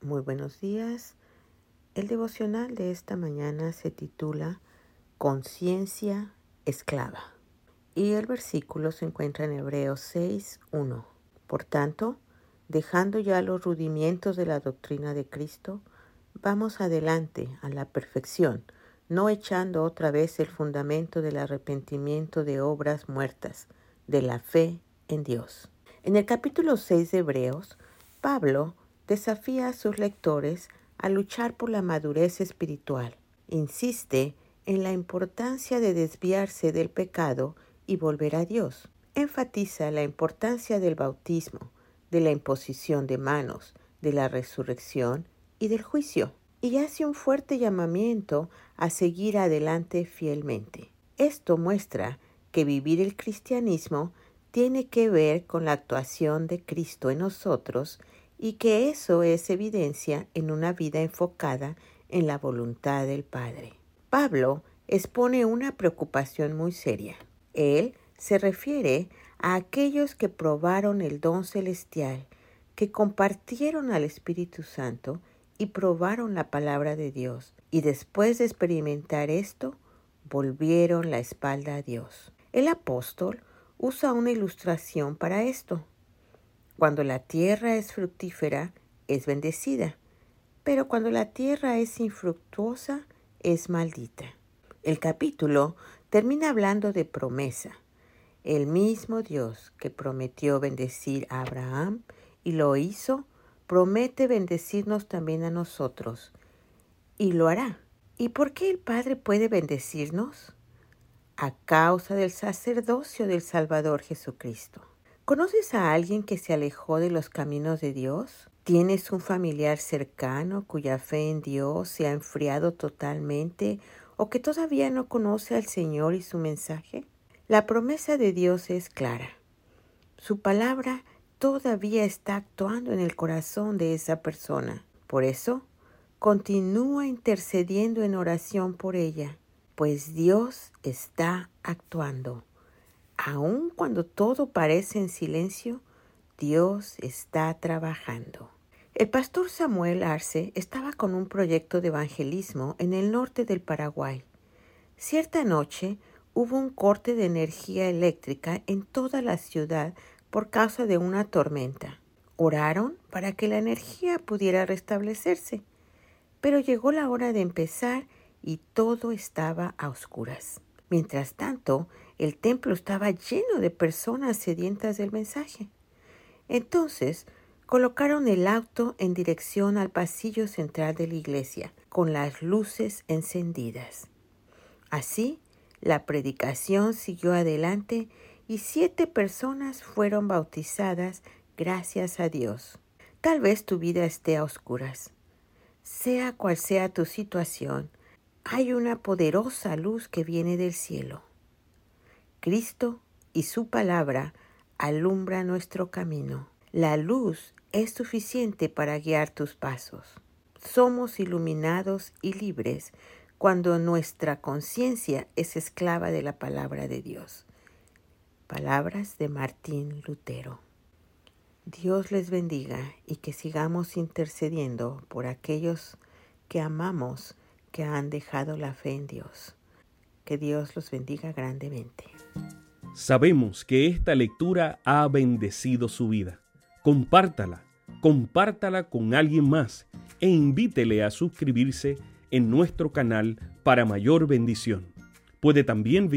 Muy buenos días. El devocional de esta mañana se titula Conciencia esclava. Y el versículo se encuentra en Hebreos 6, 1. Por tanto, dejando ya los rudimientos de la doctrina de Cristo, vamos adelante a la perfección, no echando otra vez el fundamento del arrepentimiento de obras muertas, de la fe en Dios. En el capítulo 6 de Hebreos, Pablo desafía a sus lectores a luchar por la madurez espiritual. Insiste en la importancia de desviarse del pecado y volver a Dios. Enfatiza la importancia del bautismo, de la imposición de manos, de la resurrección y del juicio. Y hace un fuerte llamamiento a seguir adelante fielmente. Esto muestra que vivir el cristianismo tiene que ver con la actuación de Cristo en nosotros y que eso es evidencia en una vida enfocada en la voluntad del Padre. Pablo expone una preocupación muy seria. Él se refiere a aquellos que probaron el don celestial, que compartieron al Espíritu Santo y probaron la palabra de Dios, y después de experimentar esto, volvieron la espalda a Dios. El apóstol usa una ilustración para esto. Cuando la tierra es fructífera, es bendecida, pero cuando la tierra es infructuosa, es maldita. El capítulo termina hablando de promesa. El mismo Dios que prometió bendecir a Abraham y lo hizo, promete bendecirnos también a nosotros. Y lo hará. ¿Y por qué el Padre puede bendecirnos? A causa del sacerdocio del Salvador Jesucristo. ¿Conoces a alguien que se alejó de los caminos de Dios? ¿Tienes un familiar cercano cuya fe en Dios se ha enfriado totalmente o que todavía no conoce al Señor y su mensaje? La promesa de Dios es clara. Su palabra todavía está actuando en el corazón de esa persona. Por eso, continúa intercediendo en oración por ella, pues Dios está actuando. Aun cuando todo parece en silencio, Dios está trabajando. El pastor Samuel Arce estaba con un proyecto de evangelismo en el norte del Paraguay. Cierta noche hubo un corte de energía eléctrica en toda la ciudad por causa de una tormenta. Oraron para que la energía pudiera restablecerse, pero llegó la hora de empezar y todo estaba a oscuras. Mientras tanto, el templo estaba lleno de personas sedientas del mensaje. Entonces colocaron el auto en dirección al pasillo central de la iglesia, con las luces encendidas. Así, la predicación siguió adelante y siete personas fueron bautizadas gracias a Dios. Tal vez tu vida esté a oscuras. Sea cual sea tu situación, hay una poderosa luz que viene del cielo. Cristo y su palabra alumbra nuestro camino. La luz es suficiente para guiar tus pasos. Somos iluminados y libres cuando nuestra conciencia es esclava de la palabra de Dios. Palabras de Martín Lutero. Dios les bendiga y que sigamos intercediendo por aquellos que amamos que han dejado la fe en Dios. Que Dios los bendiga grandemente. Sabemos que esta lectura ha bendecido su vida. Compártala, compártala con alguien más e invítele a suscribirse en nuestro canal para mayor bendición. Puede también